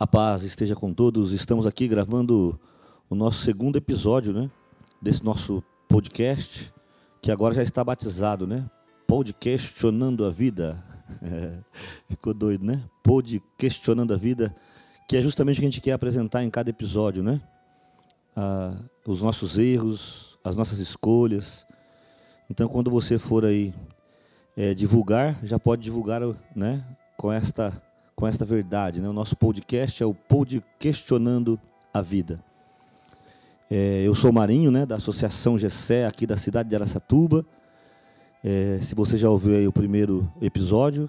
A paz esteja com todos. Estamos aqui gravando o nosso segundo episódio, né? Desse nosso podcast, que agora já está batizado, né? Podcastionando a vida. Ficou doido, né? Podcastionando a vida, que é justamente o que a gente quer apresentar em cada episódio, né? Ah, os nossos erros, as nossas escolhas. Então, quando você for aí é, divulgar, já pode divulgar, né? Com esta com esta verdade. Né? O nosso podcast é o Pod Questionando a Vida. É, eu sou Marinho, né, da Associação Gessé, aqui da cidade de Aracatuba. É, se você já ouviu o primeiro episódio,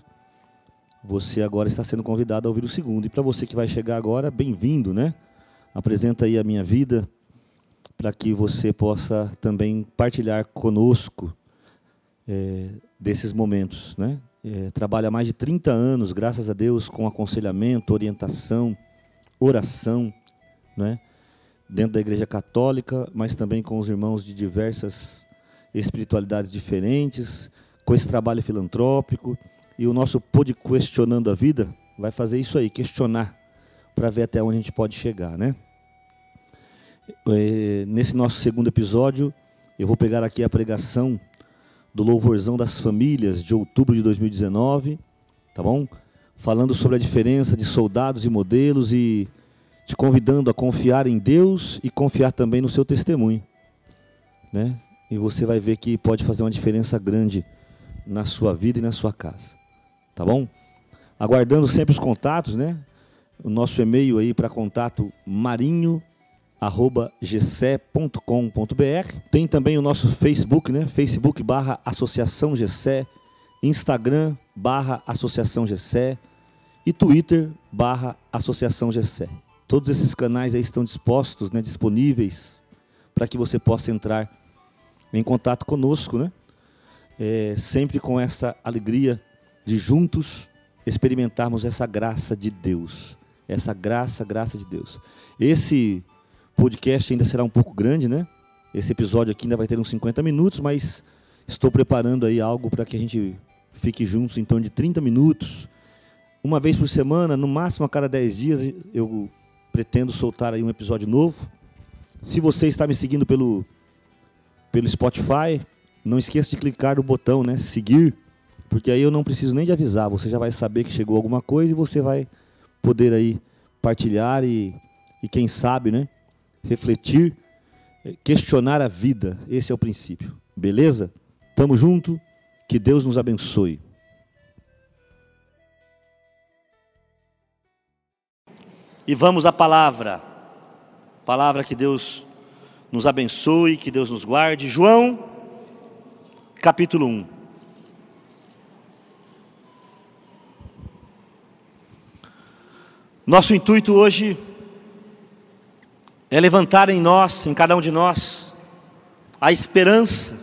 você agora está sendo convidado a ouvir o segundo. E para você que vai chegar agora, bem-vindo, né? Apresenta aí a minha vida para que você possa também partilhar conosco é, desses momentos, né? É, trabalha há mais de 30 anos, graças a Deus, com aconselhamento, orientação, oração, né? dentro da Igreja Católica, mas também com os irmãos de diversas espiritualidades diferentes, com esse trabalho filantrópico. E o nosso Pod Questionando a Vida vai fazer isso aí, questionar, para ver até onde a gente pode chegar. Né? É, nesse nosso segundo episódio, eu vou pegar aqui a pregação do Louvorzão das Famílias de outubro de 2019, tá bom? Falando sobre a diferença de soldados e modelos e te convidando a confiar em Deus e confiar também no seu testemunho, né? E você vai ver que pode fazer uma diferença grande na sua vida e na sua casa, tá bom? Aguardando sempre os contatos, né? O nosso e-mail aí para contato marinho arroba gce.com.br. Tem também o nosso Facebook, né? Facebook barra Associação Gessé, Instagram barra Associação Gessé e Twitter barra Associação Gessé. Todos esses canais aí estão dispostos, né, disponíveis para que você possa entrar em contato conosco, né? É, sempre com essa alegria de juntos experimentarmos essa graça de Deus. Essa graça, graça de Deus. Esse podcast ainda será um pouco grande, né? Esse episódio aqui ainda vai ter uns 50 minutos, mas estou preparando aí algo para que a gente fique juntos em torno de 30 minutos. Uma vez por semana, no máximo a cada 10 dias, eu pretendo soltar aí um episódio novo. Se você está me seguindo pelo, pelo Spotify, não esqueça de clicar no botão, né? Seguir, porque aí eu não preciso nem de avisar. Você já vai saber que chegou alguma coisa e você vai poder aí partilhar e, e quem sabe, né? Refletir, eh, questionar a vida. Esse é o princípio. Beleza? Tamo junto. Que Deus nos abençoe. E vamos à palavra. Palavra que Deus nos abençoe, que Deus nos guarde. João, capítulo 1. Nosso intuito hoje é levantar em nós, em cada um de nós, a esperança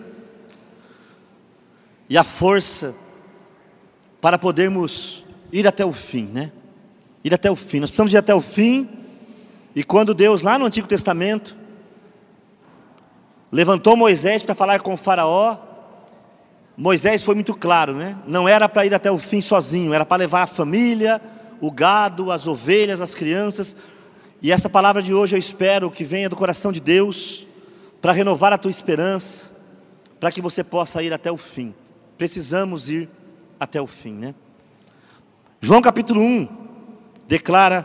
e a força para podermos ir até o fim, né? Ir até o fim. Nós precisamos ir até o fim. E quando Deus, lá no Antigo Testamento, levantou Moisés para falar com o Faraó, Moisés foi muito claro, né? Não era para ir até o fim sozinho, era para levar a família, o gado, as ovelhas, as crianças, e essa palavra de hoje eu espero que venha do coração de Deus para renovar a tua esperança, para que você possa ir até o fim. Precisamos ir até o fim, né? João capítulo 1 declara,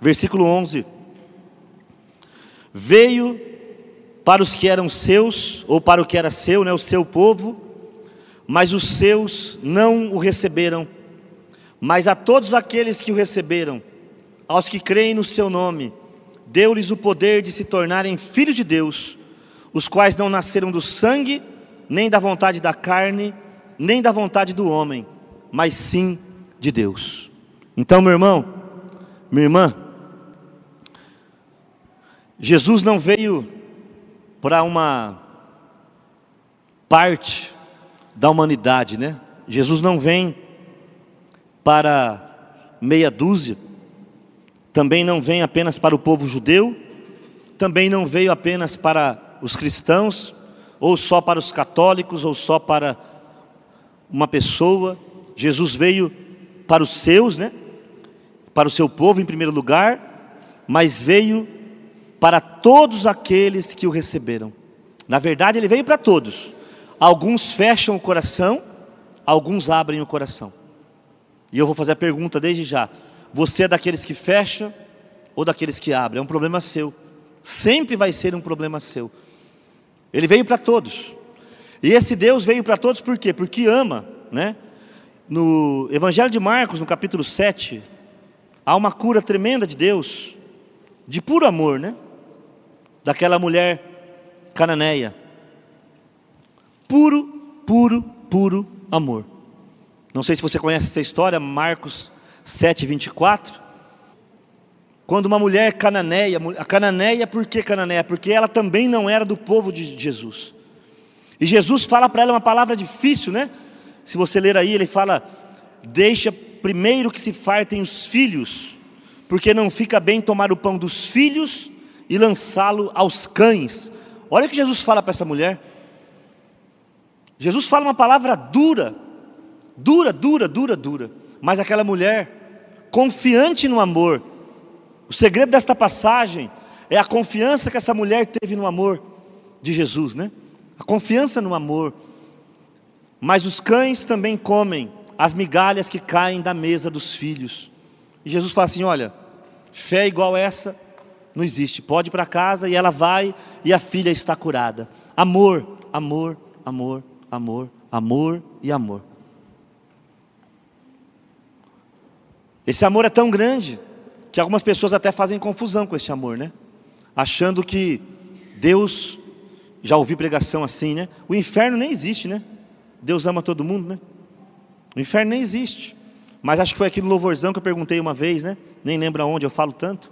versículo 11: Veio para os que eram seus, ou para o que era seu, né, o seu povo, mas os seus não o receberam. Mas a todos aqueles que o receberam, aos que creem no seu nome, deu-lhes o poder de se tornarem filhos de Deus, os quais não nasceram do sangue, nem da vontade da carne, nem da vontade do homem, mas sim de Deus. Então, meu irmão, minha irmã, Jesus não veio para uma parte da humanidade, né? Jesus não vem para meia dúzia, também não vem apenas para o povo judeu, também não veio apenas para os cristãos, ou só para os católicos, ou só para uma pessoa. Jesus veio para os seus, né? para o seu povo em primeiro lugar, mas veio para todos aqueles que o receberam. Na verdade, ele veio para todos. Alguns fecham o coração, alguns abrem o coração. E eu vou fazer a pergunta desde já: você é daqueles que fecha ou daqueles que abrem? É um problema seu. Sempre vai ser um problema seu. Ele veio para todos. E esse Deus veio para todos por quê? Porque ama, né? No Evangelho de Marcos, no capítulo 7, há uma cura tremenda de Deus, de puro amor, né? Daquela mulher cananeia. Puro, puro, puro amor. Não sei se você conhece essa história, Marcos 7, 24. Quando uma mulher cananeia, a cananeia, por que cananeia? Porque ela também não era do povo de Jesus. E Jesus fala para ela uma palavra difícil, né? Se você ler aí, ele fala: Deixa primeiro que se fartem os filhos, porque não fica bem tomar o pão dos filhos e lançá-lo aos cães. Olha o que Jesus fala para essa mulher. Jesus fala uma palavra dura, dura, dura, dura, dura. Mas aquela mulher, confiante no amor, o segredo desta passagem é a confiança que essa mulher teve no amor de Jesus, né? A confiança no amor. Mas os cães também comem as migalhas que caem da mesa dos filhos. E Jesus fala assim: olha, fé igual essa não existe. Pode ir para casa e ela vai e a filha está curada. Amor, amor, amor, amor, amor e amor. Esse amor é tão grande que algumas pessoas até fazem confusão com esse amor, né? Achando que Deus, já ouvi pregação assim, né? O inferno nem existe, né? Deus ama todo mundo, né? O inferno nem existe. Mas acho que foi aqui no louvorzão que eu perguntei uma vez, né? Nem lembro aonde eu falo tanto.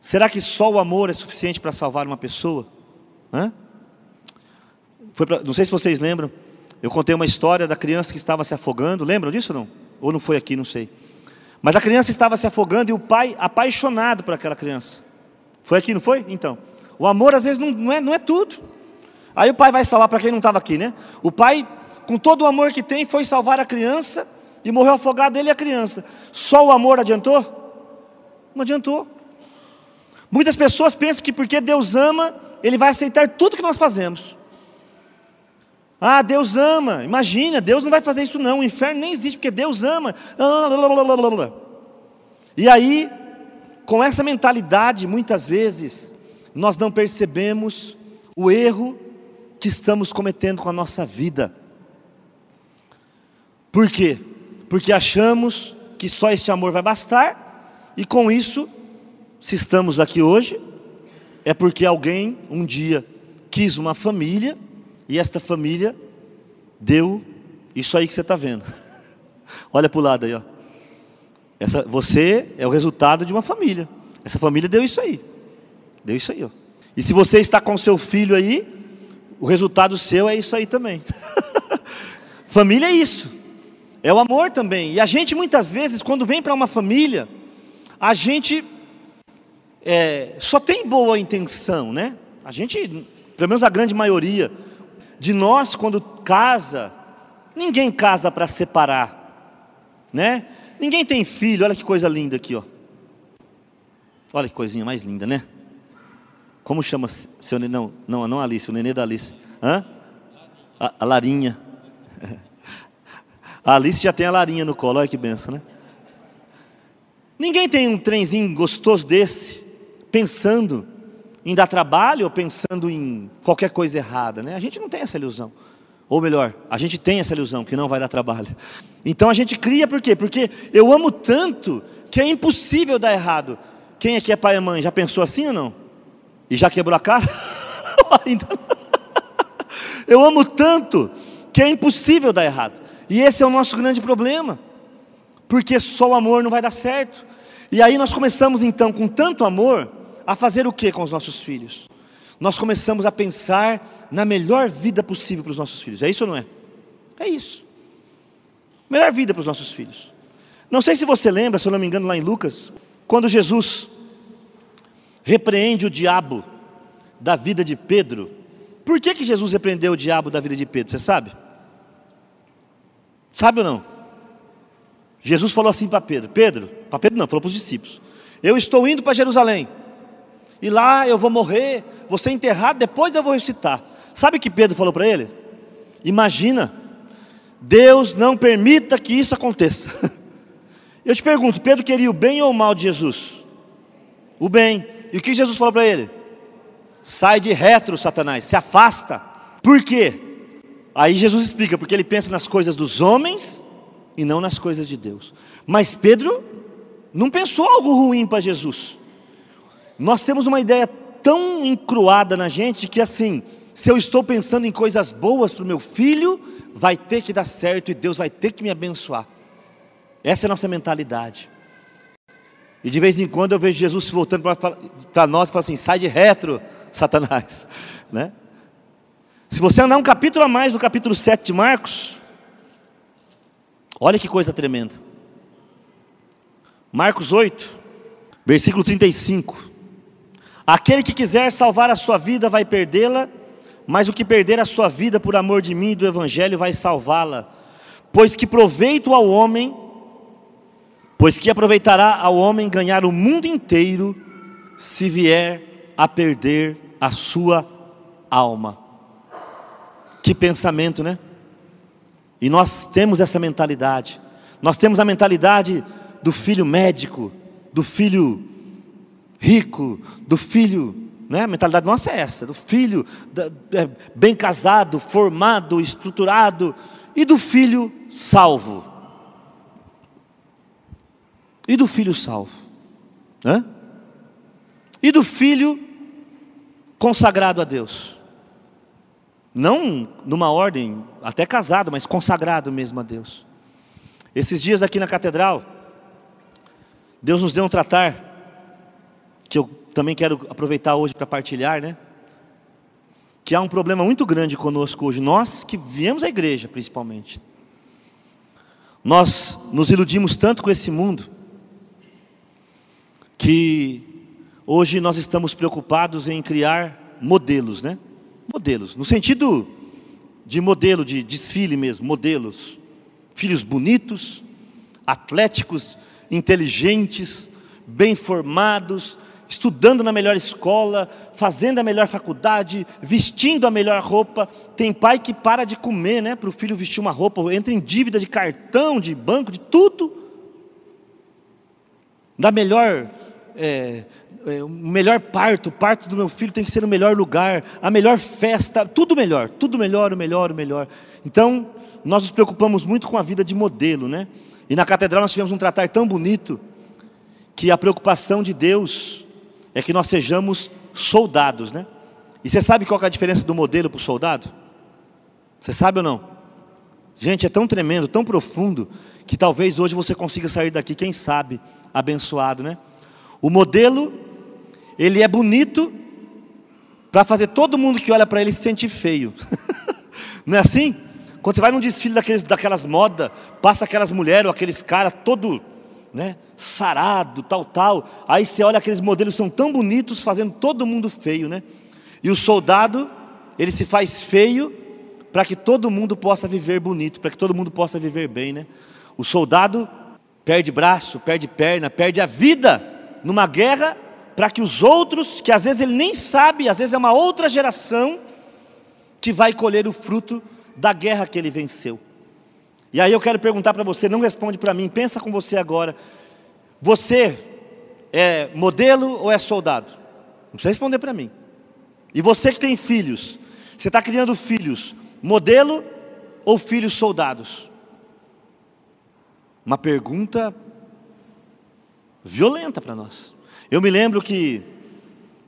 Será que só o amor é suficiente para salvar uma pessoa? Hã? Pra, não sei se vocês lembram. Eu contei uma história da criança que estava se afogando. Lembram disso não? Ou não foi aqui, não sei. Mas a criança estava se afogando e o pai apaixonado por aquela criança. Foi aqui, não foi? Então. O amor às vezes não, não, é, não é tudo. Aí o pai vai salvar para quem não estava aqui, né? O pai, com todo o amor que tem, foi salvar a criança e morreu afogado ele e a criança. Só o amor adiantou? Não adiantou. Muitas pessoas pensam que porque Deus ama, Ele vai aceitar tudo que nós fazemos. Ah, Deus ama. Imagina, Deus não vai fazer isso não. O inferno nem existe porque Deus ama. E aí, com essa mentalidade, muitas vezes nós não percebemos o erro que estamos cometendo com a nossa vida. Por quê? Porque achamos que só este amor vai bastar, e com isso, se estamos aqui hoje, é porque alguém um dia quis uma família e esta família deu isso aí que você está vendo. Olha para o lado aí, ó. Essa, você é o resultado de uma família. Essa família deu isso aí. Deu isso aí, ó. E se você está com seu filho aí, o resultado seu é isso aí também. família é isso. É o amor também. E a gente muitas vezes, quando vem para uma família, a gente é, só tem boa intenção, né? A gente, pelo menos a grande maioria, de nós, quando casa, ninguém casa para separar, né? Ninguém tem filho, olha que coisa linda aqui, ó. Olha que coisinha mais linda, né? Como chama seu nenê? Não, não, não Alice, o nenê da Alice. Hã? A, a Larinha. A Alice já tem a Larinha no colo, olha que benção, né? Ninguém tem um trenzinho gostoso desse, pensando em dar trabalho ou pensando em qualquer coisa errada, né? A gente não tem essa ilusão. Ou melhor, a gente tem essa ilusão que não vai dar trabalho. Então a gente cria por quê? Porque eu amo tanto que é impossível dar errado. Quem aqui é pai e mãe já pensou assim ou não? E já quebrou a cara? eu amo tanto que é impossível dar errado. E esse é o nosso grande problema. Porque só o amor não vai dar certo. E aí nós começamos então com tanto amor a fazer o que com os nossos filhos? Nós começamos a pensar na melhor vida possível para os nossos filhos. É isso ou não é? É isso. Melhor vida para os nossos filhos. Não sei se você lembra, se eu não me engano, lá em Lucas, quando Jesus repreende o diabo da vida de Pedro. Por que, que Jesus repreendeu o diabo da vida de Pedro? Você sabe? Sabe ou não? Jesus falou assim para Pedro: Pedro, para Pedro não, falou para os discípulos: Eu estou indo para Jerusalém, e lá eu vou morrer, vou ser enterrado, depois eu vou ressuscitar. Sabe o que Pedro falou para ele? Imagina, Deus não permita que isso aconteça. Eu te pergunto, Pedro queria o bem ou o mal de Jesus? O bem. E o que Jesus falou para ele? Sai de retro, Satanás, se afasta. Por quê? Aí Jesus explica, porque ele pensa nas coisas dos homens e não nas coisas de Deus. Mas Pedro não pensou algo ruim para Jesus. Nós temos uma ideia tão encruada na gente que assim, se eu estou pensando em coisas boas para o meu filho, vai ter que dar certo e Deus vai ter que me abençoar. Essa é a nossa mentalidade. E de vez em quando eu vejo Jesus voltando para nós e fala assim: sai de retro, Satanás. Né? Se você andar um capítulo a mais no capítulo 7 de Marcos, olha que coisa tremenda. Marcos 8, versículo 35. Aquele que quiser salvar a sua vida vai perdê-la, mas o que perder a sua vida por amor de mim e do Evangelho vai salvá-la. Pois que proveito ao homem, pois que aproveitará ao homem ganhar o mundo inteiro, se vier a perder a sua alma. Que pensamento, né? E nós temos essa mentalidade. Nós temos a mentalidade do filho médico, do filho rico, do filho, né? A mentalidade nossa é essa, do filho da, é, bem casado, formado, estruturado, e do filho salvo. E do filho salvo. Hã? E do filho consagrado a Deus. Não numa ordem, até casado, mas consagrado mesmo a Deus. Esses dias aqui na catedral, Deus nos deu um tratar que eu também quero aproveitar hoje para partilhar, né? Que há um problema muito grande conosco hoje, nós que viemos à igreja principalmente. Nós nos iludimos tanto com esse mundo, que hoje nós estamos preocupados em criar modelos, né? Modelos, no sentido de modelo, de desfile mesmo, modelos. Filhos bonitos, atléticos, inteligentes, bem formados, estudando na melhor escola, fazendo a melhor faculdade, vestindo a melhor roupa. Tem pai que para de comer, né, para o filho vestir uma roupa, entra em dívida de cartão, de banco, de tudo. Da melhor, é, é, o melhor parto, o parto do meu filho tem que ser no melhor lugar, a melhor festa, tudo melhor, tudo melhor, o melhor, o melhor. Então, nós nos preocupamos muito com a vida de modelo, né? E na catedral nós tivemos um tratar tão bonito que a preocupação de Deus é que nós sejamos soldados, né? E você sabe qual é a diferença do modelo para o soldado? Você sabe ou não? Gente, é tão tremendo, tão profundo, que talvez hoje você consiga sair daqui, quem sabe, abençoado, né? O modelo, ele é bonito para fazer todo mundo que olha para ele se sentir feio. não é assim? Quando você vai num desfile daqueles, daquelas modas, passa aquelas mulheres ou aqueles caras todo né, sarado, tal, tal. Aí você olha aqueles modelos são tão bonitos, fazendo todo mundo feio, né? E o soldado, ele se faz feio para que todo mundo possa viver bonito, para que todo mundo possa viver bem, né? O soldado perde braço, perde perna, perde a vida numa guerra para que os outros, que às vezes ele nem sabe, às vezes é uma outra geração que vai colher o fruto da guerra que ele venceu. E aí eu quero perguntar para você, não responde para mim, pensa com você agora. Você é modelo ou é soldado? Não precisa responder para mim. E você que tem filhos, você está criando filhos, modelo ou filhos soldados? Uma pergunta violenta para nós. Eu me lembro que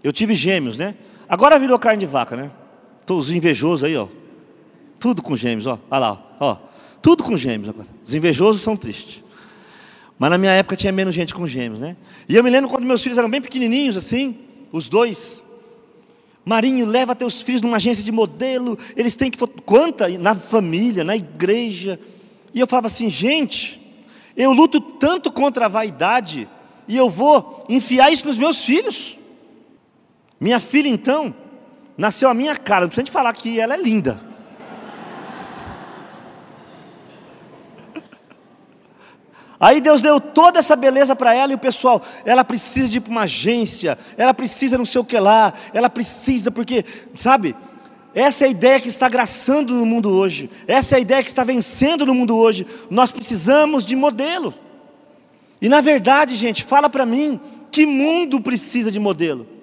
eu tive gêmeos, né? Agora virou carne de vaca, né? Todos os invejosos aí, ó. Tudo com gêmeos, ó. Olha lá, ó. Tudo com gêmeos agora. Os invejosos são tristes. Mas na minha época tinha menos gente com gêmeos, né? E eu me lembro quando meus filhos eram bem pequenininhos assim, os dois. Marinho, leva teus filhos numa agência de modelo, eles têm que quanta na família, na igreja. E eu falava assim, gente, eu luto tanto contra a vaidade e eu vou enfiar isso nos meus filhos. Minha filha então nasceu a minha cara, não precisa de falar que ela é linda. Aí Deus deu toda essa beleza para ela e o pessoal, ela precisa de ir para uma agência, ela precisa não sei o que lá, ela precisa porque, sabe? Essa é a ideia que está graçando no mundo hoje, essa é a ideia que está vencendo no mundo hoje. Nós precisamos de modelo. E na verdade, gente, fala para mim, que mundo precisa de modelo?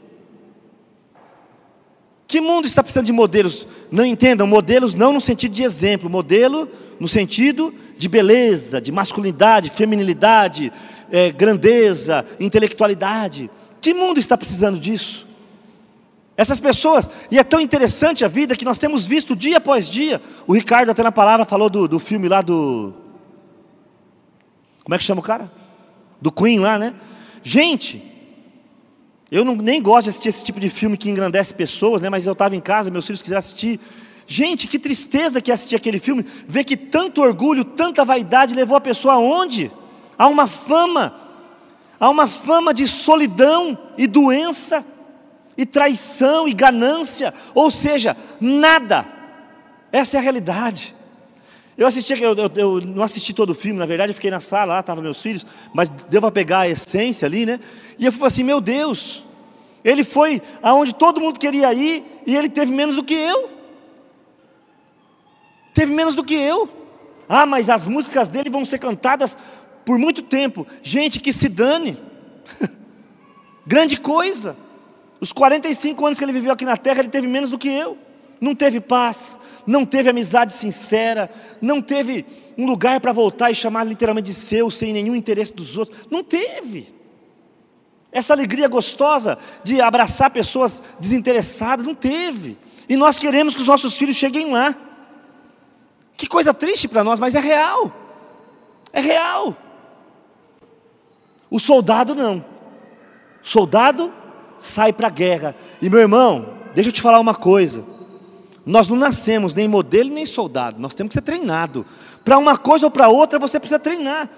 Que mundo está precisando de modelos? Não entendam, modelos não no sentido de exemplo, modelo no sentido de beleza, de masculinidade, feminilidade, é, grandeza, intelectualidade. Que mundo está precisando disso? Essas pessoas, e é tão interessante a vida que nós temos visto dia após dia. O Ricardo, até na palavra, falou do, do filme lá do. Como é que chama o cara? Do Queen lá, né? Gente, eu não, nem gosto de assistir esse tipo de filme que engrandece pessoas, né? Mas eu estava em casa, meus filhos quiseram assistir. Gente, que tristeza que é assistir aquele filme, ver que tanto orgulho, tanta vaidade levou a pessoa aonde? A uma fama, a uma fama de solidão e doença, e traição e ganância, ou seja, nada. Essa é a realidade. Eu assisti, eu, eu, eu, não assisti todo o filme, na verdade, eu fiquei na sala lá, estavam meus filhos, mas deu para pegar a essência ali, né? E eu falei assim, meu Deus, ele foi aonde todo mundo queria ir e ele teve menos do que eu teve menos do que eu. Ah, mas as músicas dele vão ser cantadas por muito tempo. Gente, que se dane. Grande coisa. Os 45 anos que ele viveu aqui na terra, ele teve menos do que eu. Não teve paz, não teve amizade sincera, não teve um lugar para voltar e chamar literalmente de seu, sem nenhum interesse dos outros. Não teve. Essa alegria gostosa de abraçar pessoas desinteressadas, não teve. E nós queremos que os nossos filhos cheguem lá. Que coisa triste para nós, mas é real. É real. O soldado não. O soldado sai para a guerra. E meu irmão, deixa eu te falar uma coisa. Nós não nascemos nem modelo nem soldado, nós temos que ser treinado. Para uma coisa ou para outra você precisa treinar.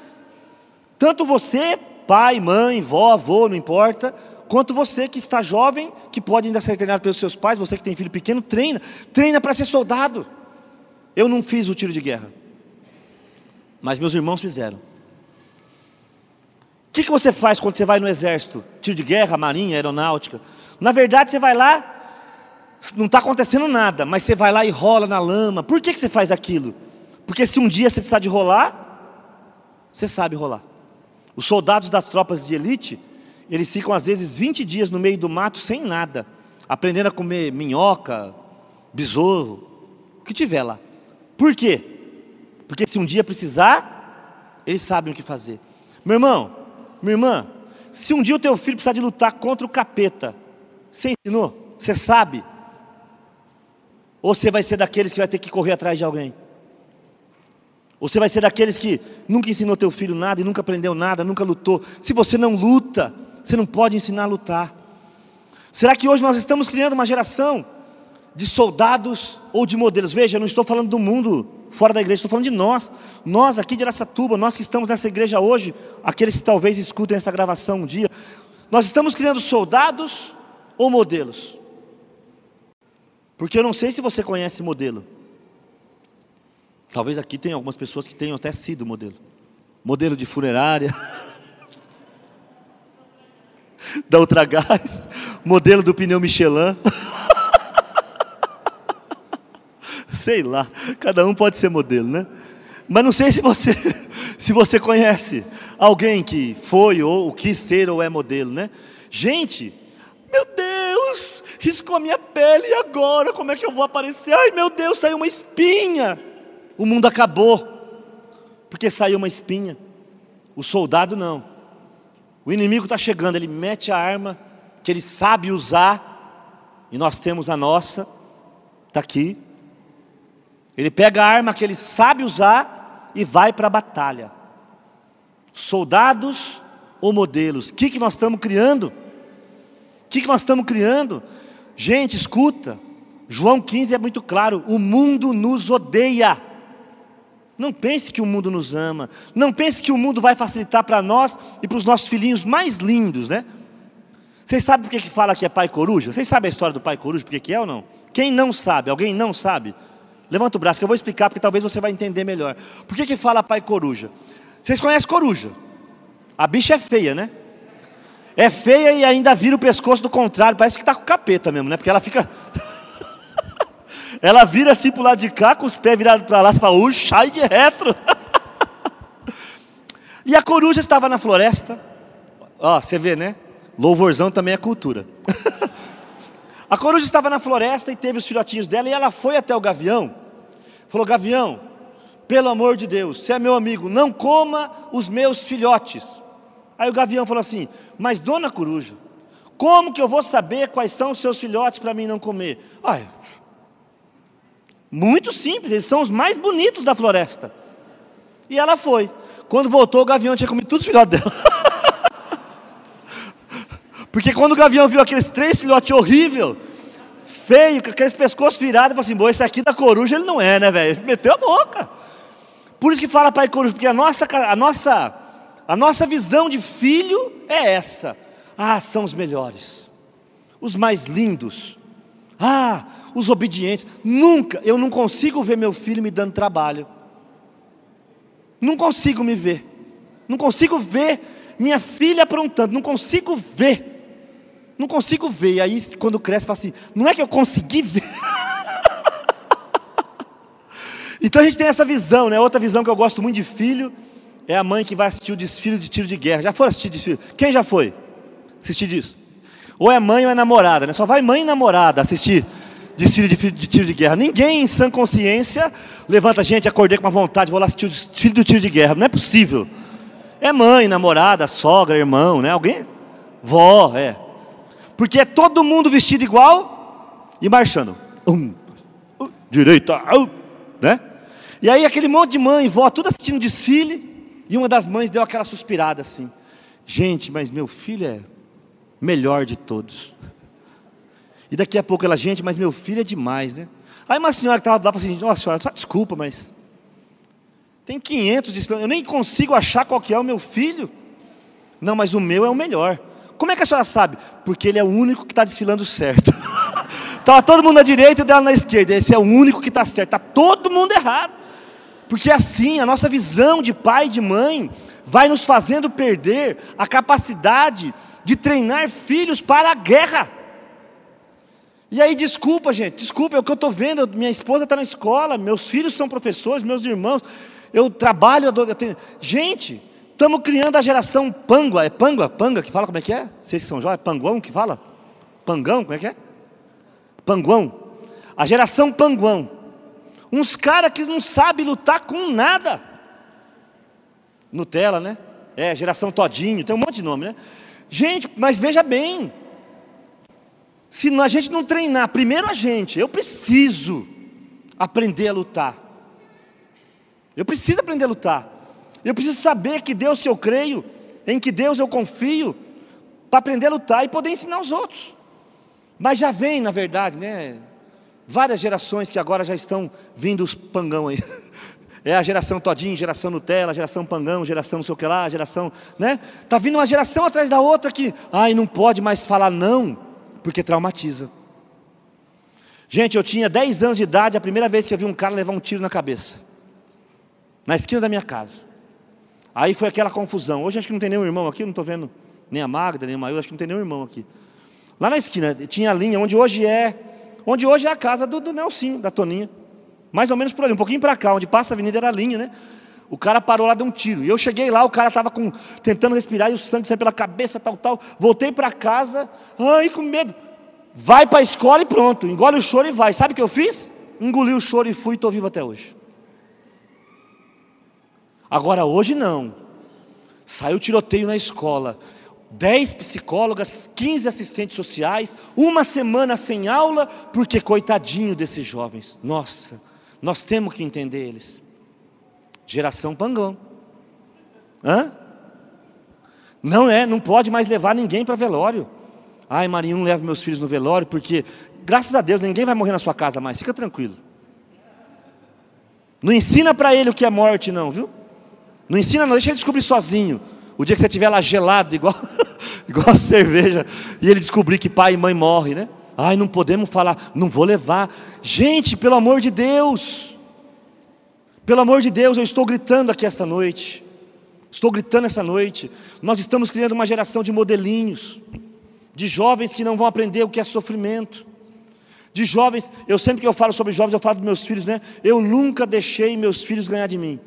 Tanto você, pai, mãe, vó, avô, não importa, quanto você que está jovem, que pode ainda ser treinado pelos seus pais, você que tem filho pequeno, treina, treina para ser soldado. Eu não fiz o tiro de guerra, mas meus irmãos fizeram. O que, que você faz quando você vai no exército? Tiro de guerra, marinha, aeronáutica. Na verdade, você vai lá, não está acontecendo nada, mas você vai lá e rola na lama. Por que, que você faz aquilo? Porque se um dia você precisar de rolar, você sabe rolar. Os soldados das tropas de elite, eles ficam às vezes 20 dias no meio do mato sem nada, aprendendo a comer minhoca, besouro, o que tiver lá. Por quê? Porque se um dia precisar, eles sabem o que fazer. Meu irmão, minha irmã, se um dia o teu filho precisar de lutar contra o capeta, você ensinou? Você sabe? Ou você vai ser daqueles que vai ter que correr atrás de alguém? Ou você vai ser daqueles que nunca ensinou teu filho nada e nunca aprendeu nada, nunca lutou? Se você não luta, você não pode ensinar a lutar. Será que hoje nós estamos criando uma geração de soldados ou de modelos. Veja, eu não estou falando do mundo fora da igreja, estou falando de nós. Nós aqui de Aracatuba, nós que estamos nessa igreja hoje, aqueles que talvez escutem essa gravação um dia, nós estamos criando soldados ou modelos? Porque eu não sei se você conhece modelo. Talvez aqui tenha algumas pessoas que tenham até sido modelo. Modelo de funerária. da Ultragás, modelo do pneu Michelin. sei lá, cada um pode ser modelo, né? Mas não sei se você, se você conhece alguém que foi ou quis ser ou é modelo, né? Gente, riscou a minha pele e agora como é que eu vou aparecer? Ai meu Deus, saiu uma espinha. O mundo acabou, porque saiu uma espinha. O soldado não. O inimigo está chegando, ele mete a arma que ele sabe usar, e nós temos a nossa, está aqui. Ele pega a arma que ele sabe usar e vai para a batalha. Soldados ou modelos? O que, que nós estamos criando? O que, que nós estamos criando? Gente, escuta. João 15 é muito claro: o mundo nos odeia. Não pense que o mundo nos ama. Não pense que o mundo vai facilitar para nós e para os nossos filhinhos mais lindos, né? Vocês sabem por que, que fala que é pai coruja? Vocês sabem a história do pai coruja, por que, que é ou não? Quem não sabe? Alguém não sabe? Levanta o braço que eu vou explicar porque talvez você vai entender melhor. Por que, que fala pai coruja? Vocês conhecem coruja? A bicha é feia, né? É feia e ainda vira o pescoço do contrário, parece que está com capeta mesmo, né? Porque ela fica. ela vira assim para o lado de cá, com os pés virados para lá, você fala, uh, sai de retro. e a coruja estava na floresta. Ó, você vê, né? Louvorzão também é cultura. a coruja estava na floresta e teve os filhotinhos dela, e ela foi até o gavião. Falou: Gavião, pelo amor de Deus, você é meu amigo, não coma os meus filhotes. Aí o gavião falou assim: Mas dona coruja, como que eu vou saber quais são os seus filhotes para mim não comer? Ai, muito simples, eles são os mais bonitos da floresta. E ela foi. Quando voltou, o gavião tinha comido todos os filhotes dela. Porque quando o gavião viu aqueles três filhotes horríveis, feio, com aqueles pescoços virados, falou assim: Boa, esse aqui da coruja ele não é, né, velho? Meteu a boca. Por isso que fala pai coruja, porque a nossa, a nossa, a nossa visão de filho é essa. Ah, são os melhores, os mais lindos. Ah, os obedientes. Nunca, eu não consigo ver meu filho me dando trabalho. Não consigo me ver. Não consigo ver minha filha aprontando. Não consigo ver. Não consigo ver. E aí, quando cresce, fala assim: não é que eu consegui ver. Então a gente tem essa visão, né? Outra visão que eu gosto muito de filho é a mãe que vai assistir o desfile de tiro de guerra. Já foi assistir desfile? Quem já foi assistir disso? Ou é mãe ou é namorada, né? Só vai mãe e namorada assistir desfile de, de tiro de guerra. Ninguém em sã consciência levanta, gente, acordei com uma vontade, vou lá assistir o desfile do tiro de guerra. Não é possível. É mãe, namorada, sogra, irmão, né? Alguém? Vó, é. Porque é todo mundo vestido igual e marchando. Um, direita, um, né? E aí aquele monte de mãe e vó, tudo assistindo desfile, e uma das mães deu aquela suspirada assim: Gente, mas meu filho é melhor de todos. E daqui a pouco ela, gente, mas meu filho é demais, né? Aí uma senhora que estava lá falou assim: Nossa senhora, só desculpa, mas tem 500 de eu nem consigo achar qual que é o meu filho. Não, mas o meu é o melhor. Como é que a senhora sabe? Porque ele é o único que está desfilando certo. Estava todo mundo à direita e dela na esquerda. Esse é o único que está certo. Está todo mundo errado. Porque assim, a nossa visão de pai e de mãe vai nos fazendo perder a capacidade de treinar filhos para a guerra. E aí, desculpa, gente, desculpa, é o que eu estou vendo. Minha esposa está na escola, meus filhos são professores, meus irmãos, eu trabalho. Eu tenho... Gente, estamos criando a geração pangua. É pangua? Panga que fala como é que é? Vocês que são jovens, é panguão que fala? Pangão, como é que é? Panguão, a geração Panguão, uns caras que não sabem lutar com nada. Nutella, né? É, geração Todinho, tem um monte de nome, né? Gente, mas veja bem, se a gente não treinar, primeiro a gente, eu preciso aprender a lutar. Eu preciso aprender a lutar. Eu preciso saber que Deus que eu creio, em que Deus eu confio, para aprender a lutar e poder ensinar os outros. Mas já vem, na verdade, né? Várias gerações que agora já estão vindo os pangão aí. É a geração todinho, geração Nutella, geração pangão, geração não sei o que lá, geração, né? Tá vindo uma geração atrás da outra que, ai, não pode mais falar não, porque traumatiza. Gente, eu tinha 10 anos de idade, a primeira vez que eu vi um cara levar um tiro na cabeça. Na esquina da minha casa. Aí foi aquela confusão. Hoje acho que não tem nenhum irmão aqui, não estou vendo nem a Magda, nem a Maio, acho que não tem nenhum irmão aqui. Lá na esquina tinha a linha onde hoje é, onde hoje é a casa do, do Nelsinho, da Toninha. Mais ou menos por ali, um pouquinho para cá, onde passa a avenida era a linha, né? O cara parou lá, deu um tiro. E eu cheguei lá, o cara estava tentando respirar e o sangue saiu pela cabeça, tal, tal. Voltei para casa, ai, com medo. Vai para a escola e pronto. Engole o choro e vai. Sabe o que eu fiz? Engoli o choro e fui e estou vivo até hoje. Agora, hoje não. Saiu tiroteio na escola. 10 psicólogas, 15 assistentes sociais, uma semana sem aula, porque coitadinho desses jovens. Nossa, nós temos que entender eles. Geração pangão. Hã? Não é, não pode mais levar ninguém para velório. Ai, Marinho, não leva meus filhos no velório, porque, graças a Deus, ninguém vai morrer na sua casa mais, fica tranquilo. Não ensina para ele o que é morte, não, viu? Não ensina, não, deixa ele descobrir sozinho. O dia que você estiver lá gelado, igual, igual a cerveja, e ele descobrir que pai e mãe morrem, né? Ai, não podemos falar, não vou levar. Gente, pelo amor de Deus, pelo amor de Deus, eu estou gritando aqui esta noite. Estou gritando essa noite. Nós estamos criando uma geração de modelinhos, de jovens que não vão aprender o que é sofrimento. De jovens, eu sempre que eu falo sobre jovens, eu falo dos meus filhos, né? Eu nunca deixei meus filhos ganhar de mim.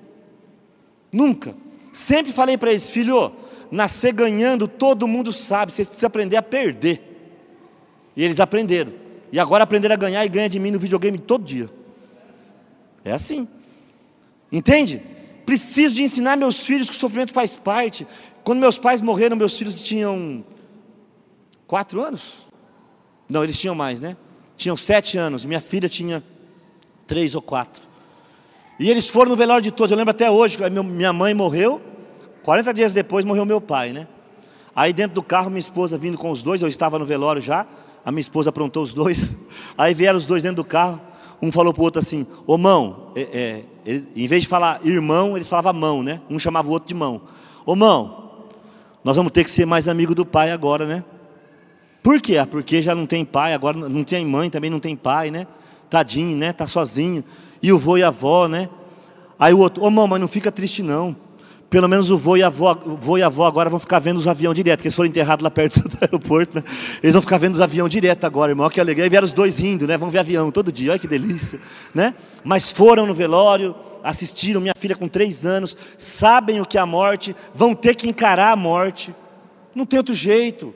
Nunca. Sempre falei para eles, filho, nascer ganhando, todo mundo sabe, vocês precisam aprender a perder. E eles aprenderam. E agora aprenderam a ganhar e ganha de mim no videogame todo dia. É assim. Entende? Preciso de ensinar meus filhos que o sofrimento faz parte. Quando meus pais morreram, meus filhos tinham quatro anos? Não, eles tinham mais, né? Tinham sete anos. Minha filha tinha três ou quatro. E eles foram no velório de todos. Eu lembro até hoje, minha mãe morreu. 40 dias depois morreu meu pai, né? Aí dentro do carro, minha esposa vindo com os dois, eu estava no velório já. A minha esposa aprontou os dois. Aí vieram os dois dentro do carro. Um falou para o outro assim: Ô mão, é, é, eles, em vez de falar irmão, eles falavam mão, né? Um chamava o outro de mão. Ô mão, nós vamos ter que ser mais amigo do pai agora, né? Por quê? Ah, porque já não tem pai, agora não tem mãe, também não tem pai, né? Tadinho, né? Tá sozinho. E o vô e a avó, né? Aí o outro, ô mão, mas não fica triste não. Pelo menos o vô e a avó, vô e a avó agora vão ficar vendo os aviões direto, porque eles foram enterrados lá perto do aeroporto, né? Eles vão ficar vendo os aviões direto agora, irmão, que alegria. E vieram os dois rindo, né? Vão ver avião todo dia, olha que delícia, né? Mas foram no velório, assistiram, minha filha com três anos, sabem o que é a morte, vão ter que encarar a morte. Não tem outro jeito.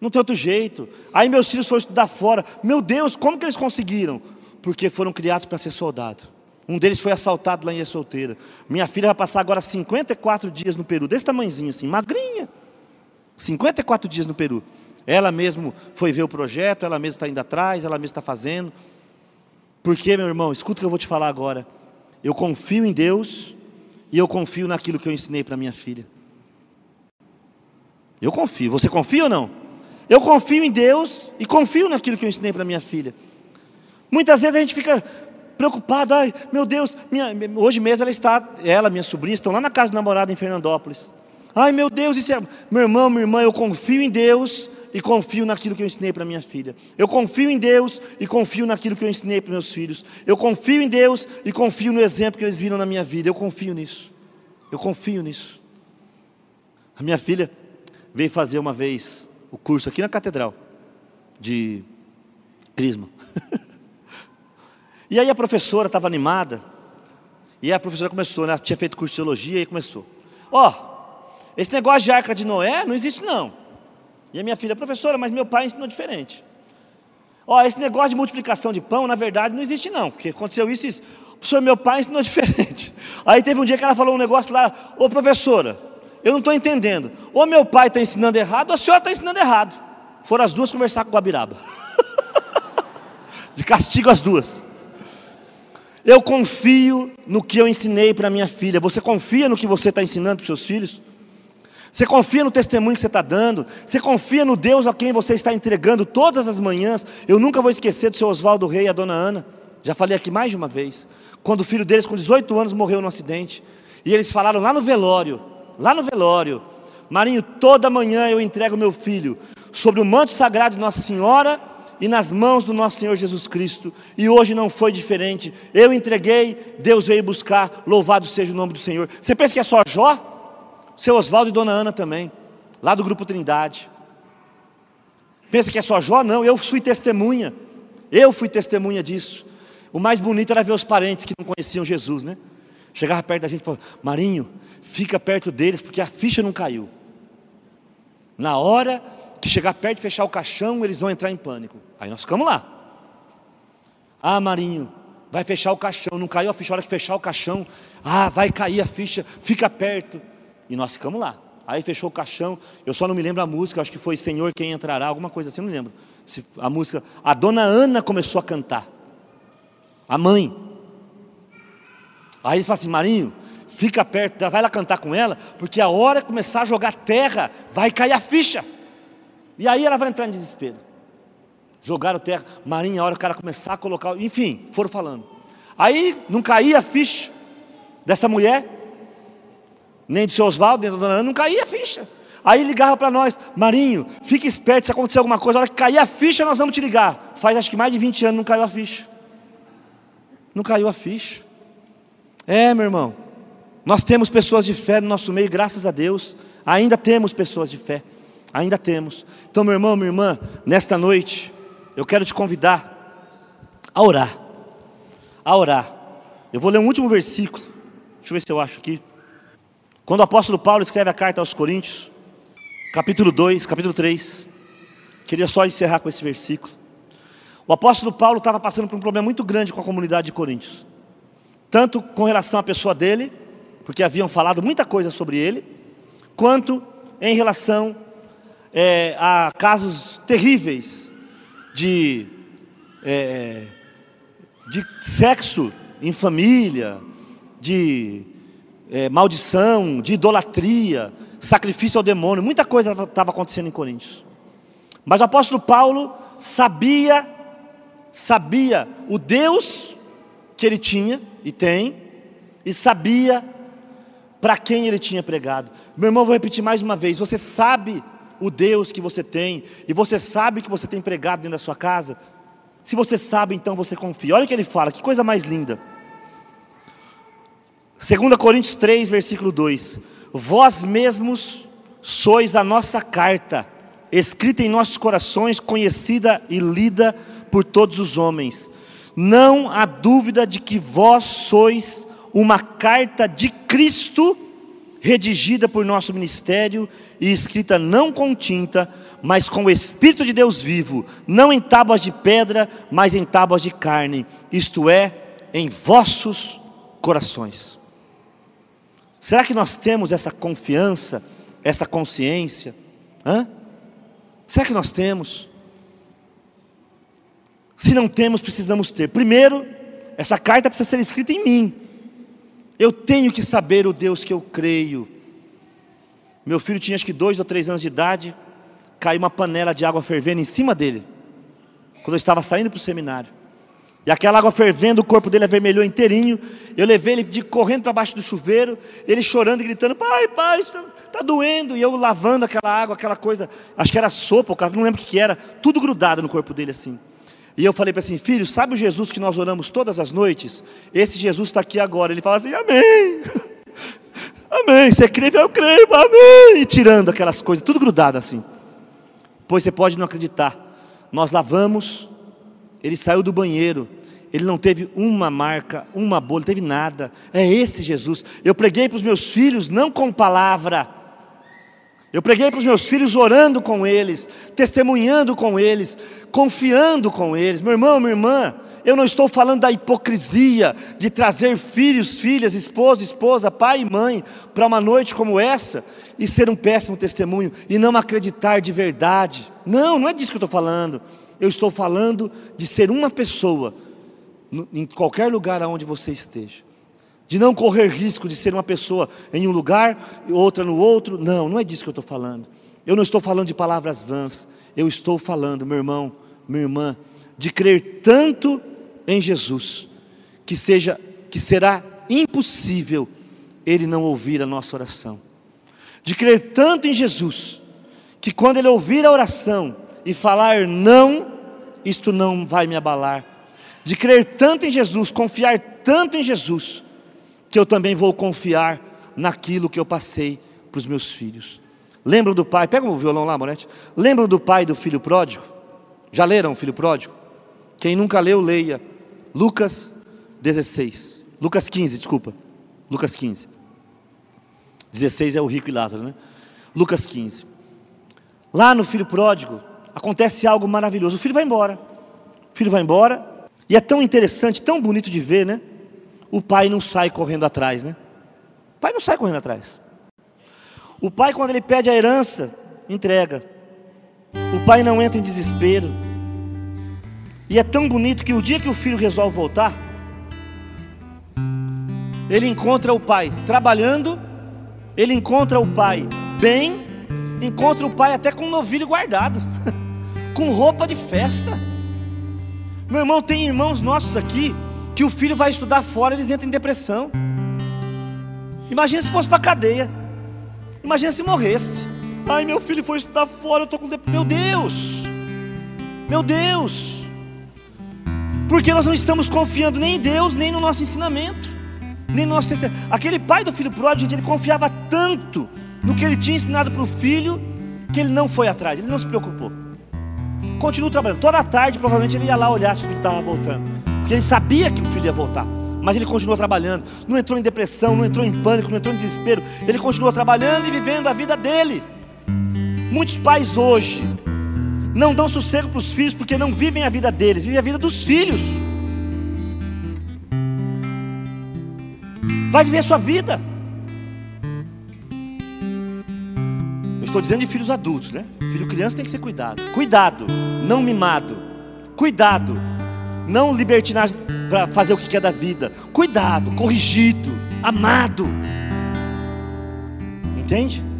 Não tem outro jeito. Aí meus filhos foram estudar fora. Meu Deus, como que eles conseguiram? Porque foram criados para ser soldado. Um deles foi assaltado lá em Solteira. Minha filha vai passar agora 54 dias no Peru, desse tamanhozinho assim, magrinha. 54 dias no Peru. Ela mesmo foi ver o projeto, ela mesma está indo atrás, ela mesma está fazendo. Porque, meu irmão, escuta o que eu vou te falar agora. Eu confio em Deus e eu confio naquilo que eu ensinei para minha filha. Eu confio. Você confia ou não? Eu confio em Deus e confio naquilo que eu ensinei para minha filha. Muitas vezes a gente fica preocupado, ai, meu Deus, minha, hoje mesmo ela está, ela, minha sobrinha, estão lá na casa do namorado em Fernandópolis. Ai, meu Deus, isso é, meu irmão, minha irmã, eu confio em Deus e confio naquilo que eu ensinei para minha filha. Eu confio em Deus e confio naquilo que eu ensinei para meus filhos. Eu confio em Deus e confio no exemplo que eles viram na minha vida. Eu confio nisso. Eu confio nisso. A minha filha veio fazer uma vez o curso aqui na catedral de Crisma. E aí a professora estava animada, e a professora começou, né? tinha feito curso de teologia e começou. Ó, oh, esse negócio de arca de Noé não existe não. E a minha filha, professora, mas meu pai ensinou diferente. Ó, oh, esse negócio de multiplicação de pão, na verdade, não existe não, porque aconteceu isso e isso. Professor, meu pai ensinou diferente. Aí teve um dia que ela falou um negócio lá, ô professora, eu não estou entendendo. Ou meu pai está ensinando errado, ou a senhora está ensinando errado. Foram as duas conversar com o Guabiraba. de castigo as duas. Eu confio no que eu ensinei para minha filha. Você confia no que você está ensinando para os seus filhos? Você confia no testemunho que você está dando? Você confia no Deus a quem você está entregando todas as manhãs? Eu nunca vou esquecer do seu Oswaldo Rei e a dona Ana. Já falei aqui mais de uma vez. Quando o filho deles, com 18 anos, morreu num acidente. E eles falaram lá no velório, lá no velório, Marinho, toda manhã eu entrego meu filho sobre o manto sagrado de Nossa Senhora e nas mãos do nosso Senhor Jesus Cristo, e hoje não foi diferente. Eu entreguei, Deus veio buscar, louvado seja o nome do Senhor. Você pensa que é só Jó? Seu Oswaldo e Dona Ana também, lá do grupo Trindade. Pensa que é só Jó? Não, eu fui testemunha. Eu fui testemunha disso. O mais bonito era ver os parentes que não conheciam Jesus, né? Chegava perto da gente e falava: Marinho, fica perto deles porque a ficha não caiu. Na hora que chegar perto de fechar o caixão, eles vão entrar em pânico. Aí nós ficamos lá. Ah, Marinho, vai fechar o caixão, não caiu a ficha, hora que fechar o caixão, ah, vai cair a ficha, fica perto. E nós ficamos lá. Aí fechou o caixão, eu só não me lembro a música, acho que foi Senhor quem entrará, alguma coisa assim, não lembro. A música, a dona Ana começou a cantar. A mãe. Aí eles falam assim, Marinho, fica perto, vai lá cantar com ela, porque a hora que começar a jogar terra, vai cair a ficha. E aí ela vai entrar em desespero. Jogaram terra, marinha, a hora o cara começar a colocar, enfim, foram falando. Aí não caía a ficha dessa mulher, nem do seu Oswaldo, nem da dona Ana, não caía a ficha. Aí ligava para nós, Marinho, fique esperto, se acontecer alguma coisa, a hora que cair a ficha, nós vamos te ligar. Faz acho que mais de 20 anos não caiu a ficha. Não caiu a ficha. É, meu irmão. Nós temos pessoas de fé no nosso meio, graças a Deus. Ainda temos pessoas de fé. Ainda temos. Então, meu irmão, minha irmã, nesta noite, eu quero te convidar a orar. A orar. Eu vou ler um último versículo. Deixa eu ver se eu acho aqui. Quando o apóstolo Paulo escreve a carta aos Coríntios, capítulo 2, capítulo 3. Queria só encerrar com esse versículo. O apóstolo Paulo estava passando por um problema muito grande com a comunidade de Coríntios. Tanto com relação à pessoa dele, porque haviam falado muita coisa sobre ele, quanto em relação é, a casos terríveis de, é, de sexo em família, de é, maldição, de idolatria, sacrifício ao demônio, muita coisa estava acontecendo em Coríntios. Mas o apóstolo Paulo sabia, sabia o Deus que ele tinha e tem, e sabia para quem ele tinha pregado. Meu irmão, vou repetir mais uma vez: você sabe o Deus que você tem, e você sabe que você tem pregado dentro da sua casa? Se você sabe, então você confia. Olha o que ele fala, que coisa mais linda. 2 Coríntios 3, versículo 2: Vós mesmos sois a nossa carta, escrita em nossos corações, conhecida e lida por todos os homens. Não há dúvida de que vós sois uma carta de Cristo, redigida por nosso ministério e escrita não com tinta, mas com o Espírito de Deus vivo, não em tábuas de pedra, mas em tábuas de carne, isto é, em vossos corações. Será que nós temos essa confiança, essa consciência? Hã? Será que nós temos? Se não temos, precisamos ter. Primeiro, essa carta precisa ser escrita em mim. Eu tenho que saber o Deus que eu creio. Meu filho tinha acho que dois ou três anos de idade, caiu uma panela de água fervendo em cima dele, quando eu estava saindo para o seminário. E aquela água fervendo, o corpo dele avermelhou inteirinho. Eu levei ele de correndo para baixo do chuveiro, ele chorando e gritando: Pai, pai, está tá doendo. E eu lavando aquela água, aquela coisa, acho que era sopa, não lembro o que era, tudo grudado no corpo dele assim. E eu falei para assim, filho, sabe o Jesus que nós oramos todas as noites? Esse Jesus está aqui agora. Ele fala assim, amém. Amém. Você crê, eu creio, amém. E tirando aquelas coisas, tudo grudado assim. Pois você pode não acreditar. Nós lavamos, ele saiu do banheiro, ele não teve uma marca, uma bolha, teve nada. É esse Jesus. Eu preguei para os meus filhos, não com palavra eu preguei para os meus filhos orando com eles, testemunhando com eles, confiando com eles. Meu irmão, minha irmã, eu não estou falando da hipocrisia de trazer filhos, filhas, esposo, esposa, pai e mãe para uma noite como essa e ser um péssimo testemunho e não acreditar de verdade. Não, não é disso que eu estou falando. Eu estou falando de ser uma pessoa em qualquer lugar aonde você esteja de não correr risco de ser uma pessoa em um lugar e outra no outro. Não, não é disso que eu estou falando. Eu não estou falando de palavras vãs. Eu estou falando, meu irmão, minha irmã, de crer tanto em Jesus que seja que será impossível ele não ouvir a nossa oração. De crer tanto em Jesus que quando ele ouvir a oração e falar não, isto não vai me abalar. De crer tanto em Jesus, confiar tanto em Jesus, que eu também vou confiar naquilo que eu passei para os meus filhos. Lembram do pai? Pega o violão lá, Morete. Lembram do pai do filho pródigo? Já leram o filho pródigo? Quem nunca leu, leia. Lucas 16. Lucas 15, desculpa. Lucas 15. 16 é o rico e Lázaro, né? Lucas 15. Lá no filho pródigo, acontece algo maravilhoso. O filho vai embora. O filho vai embora. E é tão interessante, tão bonito de ver, né? o pai não sai correndo atrás, né? O pai não sai correndo atrás. O pai, quando ele pede a herança, entrega. O pai não entra em desespero. E é tão bonito que o dia que o filho resolve voltar, ele encontra o pai trabalhando, ele encontra o pai bem, encontra o pai até com um novilho guardado, com roupa de festa. Meu irmão, tem irmãos nossos aqui que o filho vai estudar fora, eles entram em depressão. Imagina se fosse para cadeia. Imagina se morresse. Ai, meu filho foi estudar fora, eu estou com. Meu Deus! Meu Deus! Porque nós não estamos confiando nem em Deus, nem no nosso ensinamento. Nem nosso testemunho. Aquele pai do filho pródigo, gente, ele confiava tanto no que ele tinha ensinado para o filho, que ele não foi atrás, ele não se preocupou. Continua trabalhando. Toda tarde, provavelmente, ele ia lá olhar se o filho estava voltando. Porque ele sabia que o filho ia voltar. Mas ele continuou trabalhando. Não entrou em depressão, não entrou em pânico, não entrou em desespero. Ele continuou trabalhando e vivendo a vida dele. Muitos pais hoje não dão sossego para os filhos porque não vivem a vida deles, vivem a vida dos filhos. Vai viver a sua vida. Eu estou dizendo de filhos adultos, né? Filho criança tem que ser cuidado. Cuidado, não mimado. Cuidado, não libertinagem para fazer o que quer da vida. Cuidado, corrigido, amado. Entende?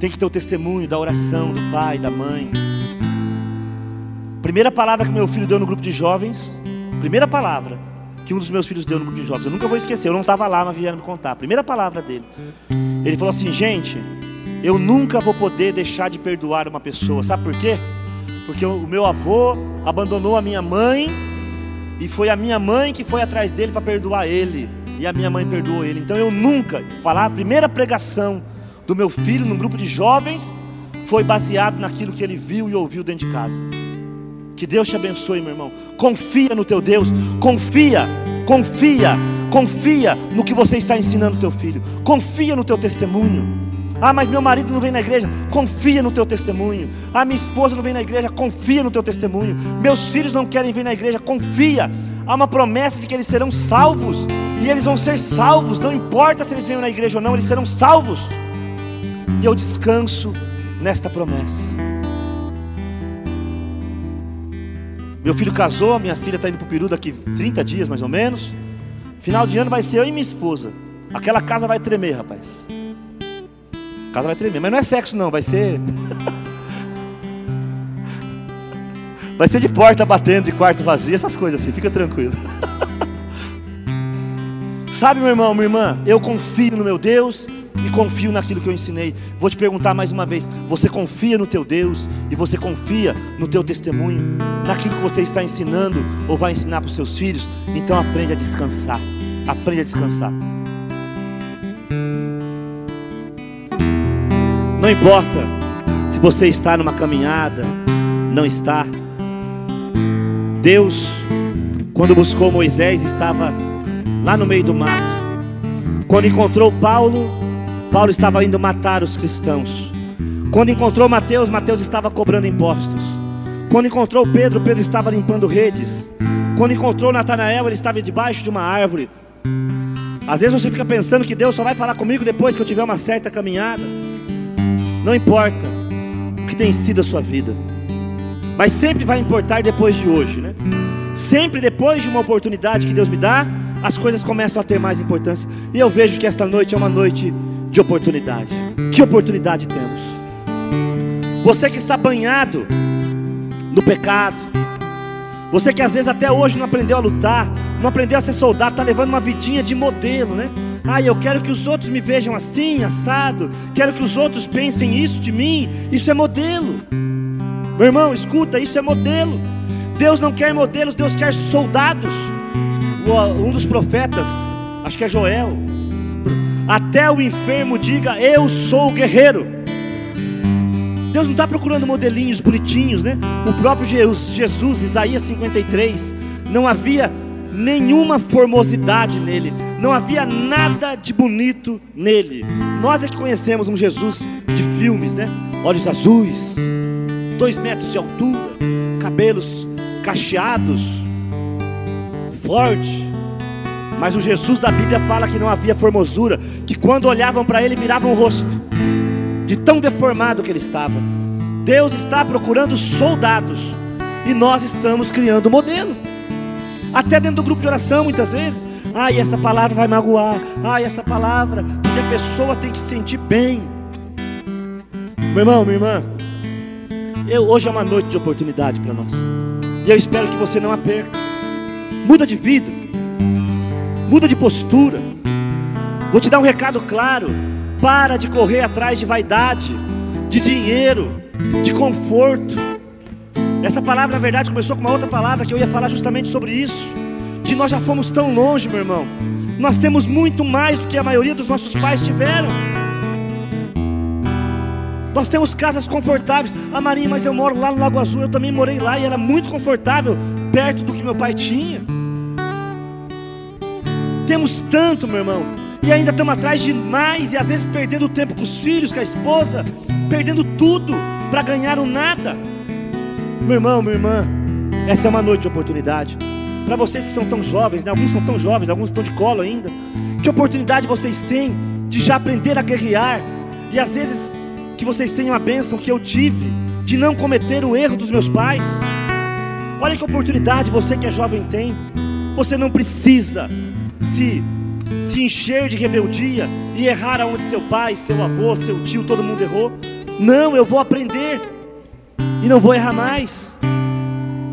Tem que ter o testemunho da oração do pai, da mãe. Primeira palavra que meu filho deu no grupo de jovens, primeira palavra que um dos meus filhos deu no grupo de jovens, eu nunca vou esquecer, eu não estava lá, mas vieram me contar. Primeira palavra dele. Ele falou assim: gente, eu nunca vou poder deixar de perdoar uma pessoa. Sabe por quê? Porque o meu avô abandonou a minha mãe e foi a minha mãe que foi atrás dele para perdoar ele. E a minha mãe perdoou ele. Então eu nunca, falar a primeira pregação do meu filho num grupo de jovens foi baseado naquilo que ele viu e ouviu dentro de casa. Que Deus te abençoe, meu irmão. Confia no teu Deus, confia, confia, confia no que você está ensinando teu filho. Confia no teu testemunho. Ah, mas meu marido não vem na igreja. Confia no teu testemunho. Ah, minha esposa não vem na igreja. Confia no teu testemunho. Meus filhos não querem vir na igreja. Confia. Há uma promessa de que eles serão salvos. E eles vão ser salvos. Não importa se eles vêm na igreja ou não, eles serão salvos. E eu descanso nesta promessa. Meu filho casou, minha filha está indo para o Peru daqui 30 dias mais ou menos. Final de ano vai ser eu e minha esposa. Aquela casa vai tremer, rapaz. A casa vai tremer, mas não é sexo não, vai ser. vai ser de porta batendo, de quarto vazio, essas coisas assim, fica tranquilo. Sabe, meu irmão, minha irmã, eu confio no meu Deus e confio naquilo que eu ensinei. Vou te perguntar mais uma vez: você confia no teu Deus e você confia no teu testemunho, naquilo que você está ensinando ou vai ensinar para os seus filhos? Então aprende a descansar. Aprende a descansar. Não importa se você está numa caminhada, não está. Deus, quando buscou Moisés, estava lá no meio do mato. Quando encontrou Paulo, Paulo estava indo matar os cristãos. Quando encontrou Mateus, Mateus estava cobrando impostos. Quando encontrou Pedro, Pedro estava limpando redes. Quando encontrou Natanael, ele estava debaixo de uma árvore. Às vezes você fica pensando que Deus só vai falar comigo depois que eu tiver uma certa caminhada. Não importa o que tem sido a sua vida, mas sempre vai importar depois de hoje, né? Sempre depois de uma oportunidade que Deus me dá, as coisas começam a ter mais importância. E eu vejo que esta noite é uma noite de oportunidade. Que oportunidade temos? Você que está banhado no pecado, você que às vezes até hoje não aprendeu a lutar, não aprendeu a ser soldado, está levando uma vidinha de modelo, né? Ah, eu quero que os outros me vejam assim, assado, quero que os outros pensem isso de mim, isso é modelo. Meu irmão, escuta, isso é modelo. Deus não quer modelos, Deus quer soldados. Um dos profetas, acho que é Joel, até o enfermo diga: Eu sou guerreiro. Deus não está procurando modelinhos bonitinhos, né? O próprio Jesus, Jesus, Isaías 53, não havia nenhuma formosidade nele, não havia nada de bonito nele. Nós é que conhecemos um Jesus de filmes, né? Olhos azuis, dois metros de altura, cabelos cacheados, forte, mas o Jesus da Bíblia fala que não havia formosura, que quando olhavam para ele viravam o rosto, de tão deformado que ele estava. Deus está procurando soldados e nós estamos criando modelo. Até dentro do grupo de oração, muitas vezes. Ai, essa palavra vai magoar. Ai, essa palavra, porque a pessoa tem que se sentir bem. Meu irmão, minha irmã, eu, hoje é uma noite de oportunidade para nós. E eu espero que você não a perca. Muda de vida muda de postura. Vou te dar um recado claro: para de correr atrás de vaidade, de dinheiro, de conforto. Essa palavra, na verdade, começou com uma outra palavra que eu ia falar justamente sobre isso. de nós já fomos tão longe, meu irmão. Nós temos muito mais do que a maioria dos nossos pais tiveram. Nós temos casas confortáveis. Ah, Marinha, mas eu moro lá no Lago Azul. Eu também morei lá e era muito confortável, perto do que meu pai tinha. Temos tanto, meu irmão, e ainda estamos atrás de mais, e às vezes perdendo tempo com os filhos, com a esposa, perdendo tudo para ganhar o nada. Meu irmão, minha irmã, essa é uma noite de oportunidade. Para vocês que são tão jovens, né? alguns são tão jovens, alguns estão de colo ainda. Que oportunidade vocês têm de já aprender a guerrear, e às vezes que vocês tenham a bênção que eu tive de não cometer o erro dos meus pais. Olha que oportunidade você que é jovem tem. Você não precisa se se encher de rebeldia e errar aonde seu pai, seu avô, seu tio, todo mundo errou. Não, eu vou aprender e não vou errar mais.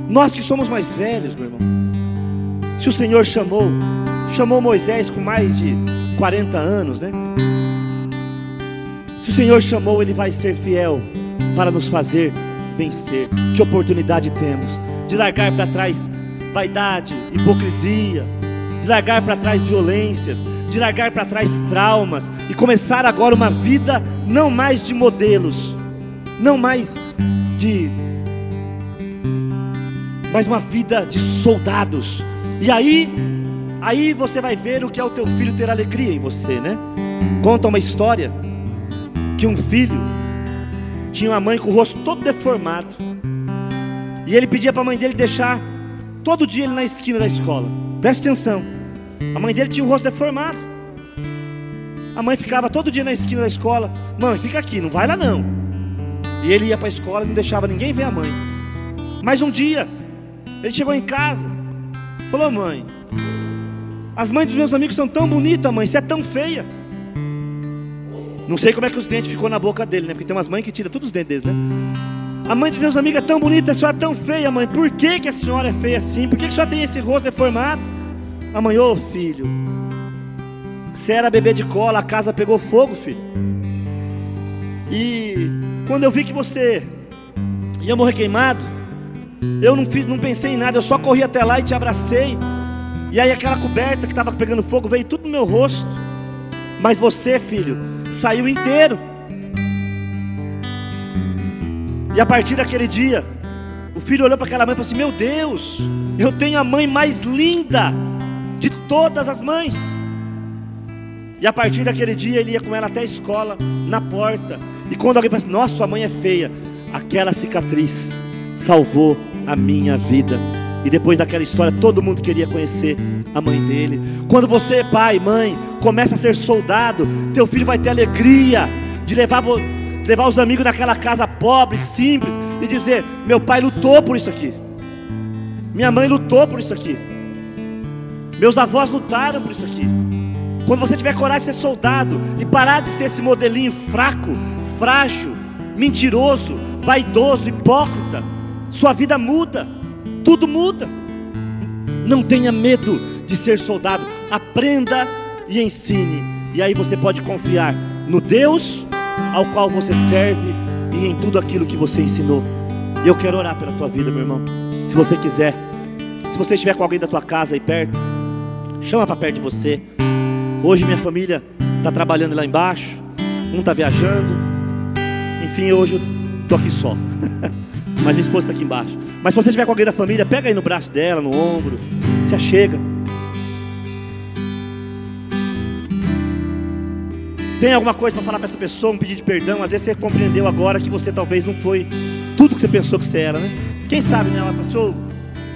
Nós que somos mais velhos, meu irmão. Se o Senhor chamou, chamou Moisés com mais de 40 anos, né? Se o Senhor chamou, Ele vai ser fiel para nos fazer vencer. Que oportunidade temos de largar para trás vaidade, hipocrisia, de largar para trás violências, de largar para trás traumas e começar agora uma vida não mais de modelos, não mais de mas uma vida de soldados. E aí, aí você vai ver o que é o teu filho ter alegria em você, né? Conta uma história que um filho tinha uma mãe com o rosto todo deformado. E ele pedia para a mãe dele deixar todo dia ele na esquina da escola. Preste atenção. A mãe dele tinha o rosto deformado. A mãe ficava todo dia na esquina da escola. Mãe, fica aqui, não vai lá não. E ele ia para a escola e não deixava ninguém ver a mãe. Mas um dia, ele chegou em casa. Falou, mãe, as mães dos meus amigos são tão bonitas, mãe, você é tão feia. Não sei como é que os dentes ficou na boca dele, né? Porque tem umas mães que tiram todos os dentes deles, né? A mãe dos meus amigos é tão bonita, a senhora é tão feia, mãe. Por que, que a senhora é feia assim? Por que, que a senhora tem esse rosto deformado? A mãe, ô oh, filho, você era bebê de cola, a casa pegou fogo, filho. E quando eu vi que você ia morrer queimado, eu não, fiz, não pensei em nada, eu só corri até lá e te abracei. E aí aquela coberta que estava pegando fogo veio tudo no meu rosto. Mas você, filho, saiu inteiro. E a partir daquele dia, o filho olhou para aquela mãe e falou assim: Meu Deus, eu tenho a mãe mais linda de todas as mães. E a partir daquele dia ele ia com ela até a escola, na porta. E quando alguém fala assim, nossa, sua mãe é feia, aquela cicatriz salvou a minha vida. E depois daquela história, todo mundo queria conhecer a mãe dele. Quando você, pai, mãe, começa a ser soldado, teu filho vai ter alegria de levar, levar os amigos naquela casa pobre, simples, e dizer: Meu pai lutou por isso aqui, minha mãe lutou por isso aqui, meus avós lutaram por isso aqui. Quando você tiver coragem de ser soldado e parar de ser esse modelinho fraco, frágil, mentiroso, vaidoso, hipócrita, sua vida muda tudo muda. Não tenha medo de ser soldado, aprenda e ensine, e aí você pode confiar no Deus ao qual você serve e em tudo aquilo que você ensinou. Eu quero orar pela tua vida, meu irmão. Se você quiser, se você estiver com alguém da tua casa aí perto, chama para perto de você. Hoje minha família está trabalhando lá embaixo, um está viajando. Enfim, hoje eu estou aqui só. Mas minha esposa está aqui embaixo. Mas se você estiver com alguém da família, pega aí no braço dela, no ombro, se achega. Tem alguma coisa para falar para essa pessoa, um pedido de perdão? Às vezes você compreendeu agora que você talvez não foi tudo que você pensou que você era, né? Quem sabe, né? Ela passou,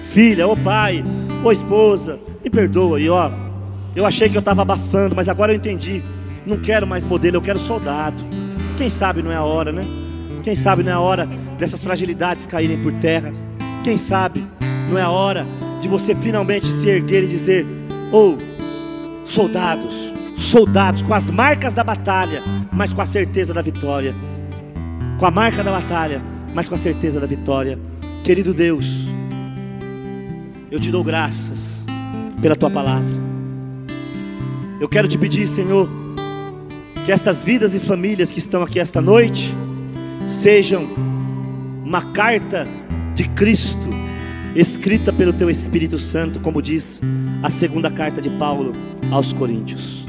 filha, ou pai, ou esposa, me perdoa. E ó, eu achei que eu estava abafando, mas agora eu entendi. Não quero mais modelo, eu quero soldado. Quem sabe não é a hora, né? Quem sabe não é a hora dessas fragilidades caírem por terra. Quem sabe não é a hora de você finalmente se erguer e dizer: ou oh, soldados, soldados com as marcas da batalha, mas com a certeza da vitória. Com a marca da batalha, mas com a certeza da vitória. Querido Deus, eu te dou graças pela tua palavra. Eu quero te pedir, Senhor, que estas vidas e famílias que estão aqui esta noite sejam uma carta de Cristo escrita pelo teu Espírito Santo, como diz a segunda carta de Paulo aos Coríntios.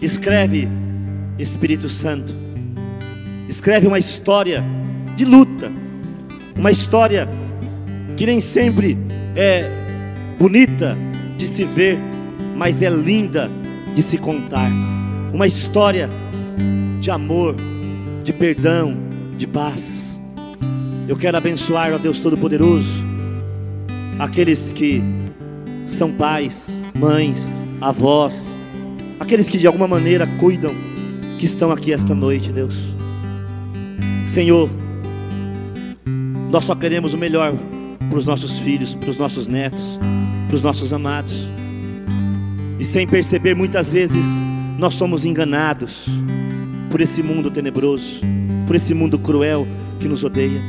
Escreve, Espírito Santo, escreve uma história de luta, uma história que nem sempre é bonita de se ver, mas é linda de se contar. Uma história de amor, de perdão, de paz. Eu quero abençoar, ó Deus Todo-Poderoso, aqueles que são pais, mães, avós, aqueles que de alguma maneira cuidam, que estão aqui esta noite, Deus. Senhor, nós só queremos o melhor para os nossos filhos, para os nossos netos, para os nossos amados. E sem perceber, muitas vezes nós somos enganados por esse mundo tenebroso, por esse mundo cruel que nos odeia.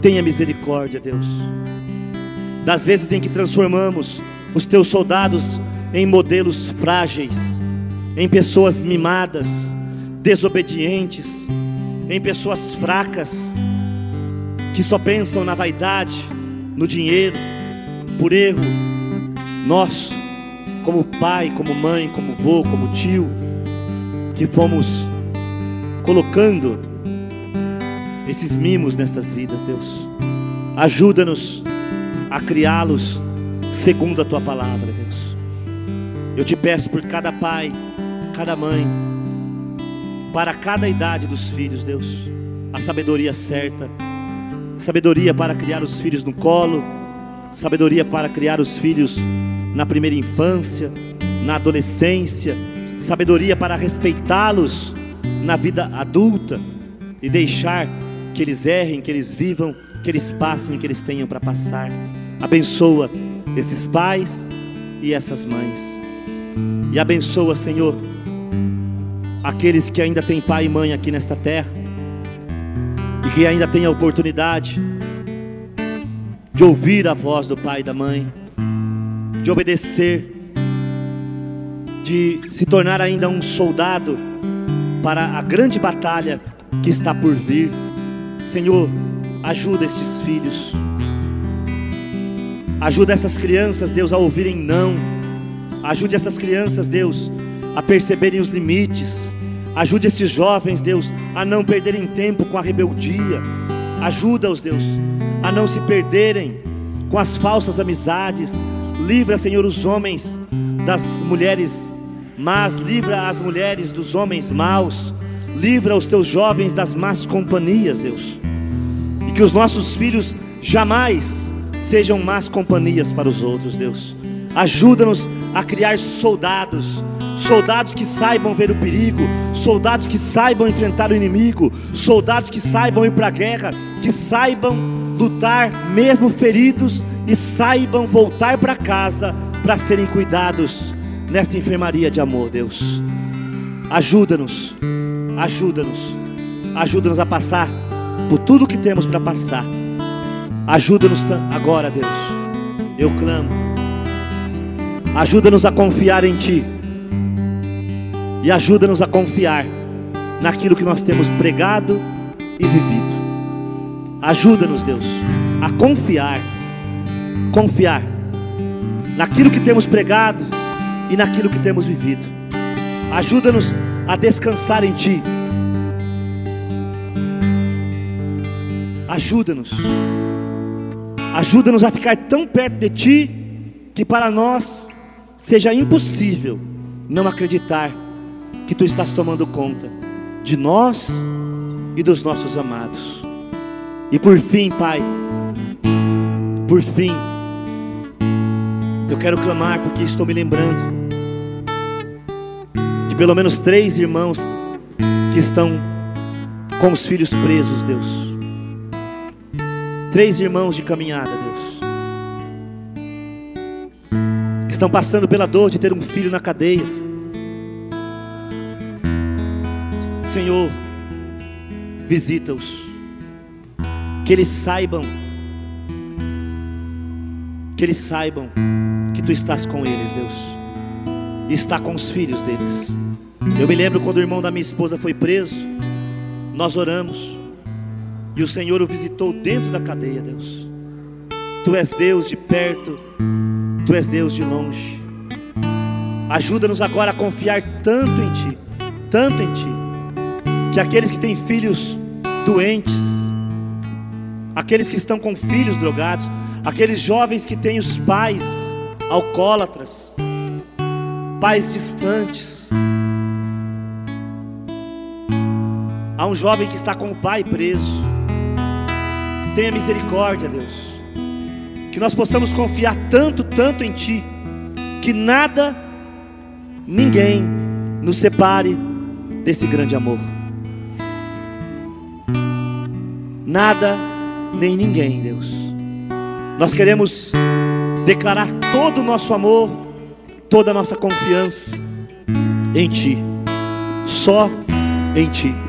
Tenha misericórdia, Deus. Das vezes em que transformamos os teus soldados em modelos frágeis, em pessoas mimadas, desobedientes, em pessoas fracas, que só pensam na vaidade, no dinheiro, por erro nosso, como pai, como mãe, como vô, como tio, que fomos colocando esses mimos nestas vidas, Deus. Ajuda-nos a criá-los segundo a tua palavra, Deus. Eu te peço por cada pai, cada mãe, para cada idade dos filhos, Deus, a sabedoria certa, sabedoria para criar os filhos no colo, sabedoria para criar os filhos na primeira infância, na adolescência, sabedoria para respeitá-los na vida adulta e deixar que eles errem, que eles vivam, que eles passem, que eles tenham para passar. Abençoa esses pais e essas mães. E abençoa, Senhor, aqueles que ainda têm pai e mãe aqui nesta terra que ainda têm a oportunidade de ouvir a voz do pai e da mãe, de obedecer, de se tornar ainda um soldado para a grande batalha que está por vir. Senhor, ajuda estes filhos. Ajuda essas crianças, Deus, a ouvirem não. Ajude essas crianças, Deus, a perceberem os limites. Ajude esses jovens, Deus, a não perderem tempo com a rebeldia. Ajuda-os, Deus, a não se perderem com as falsas amizades. Livra, Senhor, os homens das mulheres más, livra as mulheres dos homens maus. Livra os teus jovens das más companhias, Deus. E que os nossos filhos jamais sejam más companhias para os outros, Deus. Ajuda-nos a criar soldados, soldados que saibam ver o perigo, soldados que saibam enfrentar o inimigo, soldados que saibam ir para a guerra, que saibam lutar mesmo feridos e saibam voltar para casa para serem cuidados nesta enfermaria de amor, Deus. Ajuda-nos, ajuda-nos, ajuda-nos a passar por tudo que temos para passar Ajuda-nos agora, Deus. Eu clamo. Ajuda-nos a confiar em Ti. E ajuda-nos a confiar naquilo que nós temos pregado e vivido. Ajuda-nos, Deus, a confiar. Confiar naquilo que temos pregado e naquilo que temos vivido. Ajuda-nos a descansar em Ti. Ajuda-nos. Ajuda-nos a ficar tão perto de Ti que para nós seja impossível não acreditar que Tu estás tomando conta de nós e dos nossos amados. E por fim, Pai, por fim, eu quero clamar porque estou me lembrando de pelo menos três irmãos que estão com os filhos presos, Deus. Três irmãos de caminhada, Deus. Estão passando pela dor de ter um filho na cadeia. Senhor, visita-os. Que eles saibam, que eles saibam que tu estás com eles, Deus. E está com os filhos deles. Eu me lembro quando o irmão da minha esposa foi preso, nós oramos. E o Senhor o visitou dentro da cadeia, Deus. Tu és Deus de perto, Tu és Deus de longe. Ajuda-nos agora a confiar tanto em Ti, tanto em Ti, que aqueles que têm filhos doentes, aqueles que estão com filhos drogados, aqueles jovens que têm os pais alcoólatras, pais distantes. Há um jovem que está com o pai preso. Tenha misericórdia, Deus. Que nós possamos confiar tanto, tanto em Ti, que nada, ninguém nos separe desse grande amor. Nada, nem ninguém, Deus. Nós queremos declarar todo o nosso amor, toda a nossa confiança em Ti, só em Ti.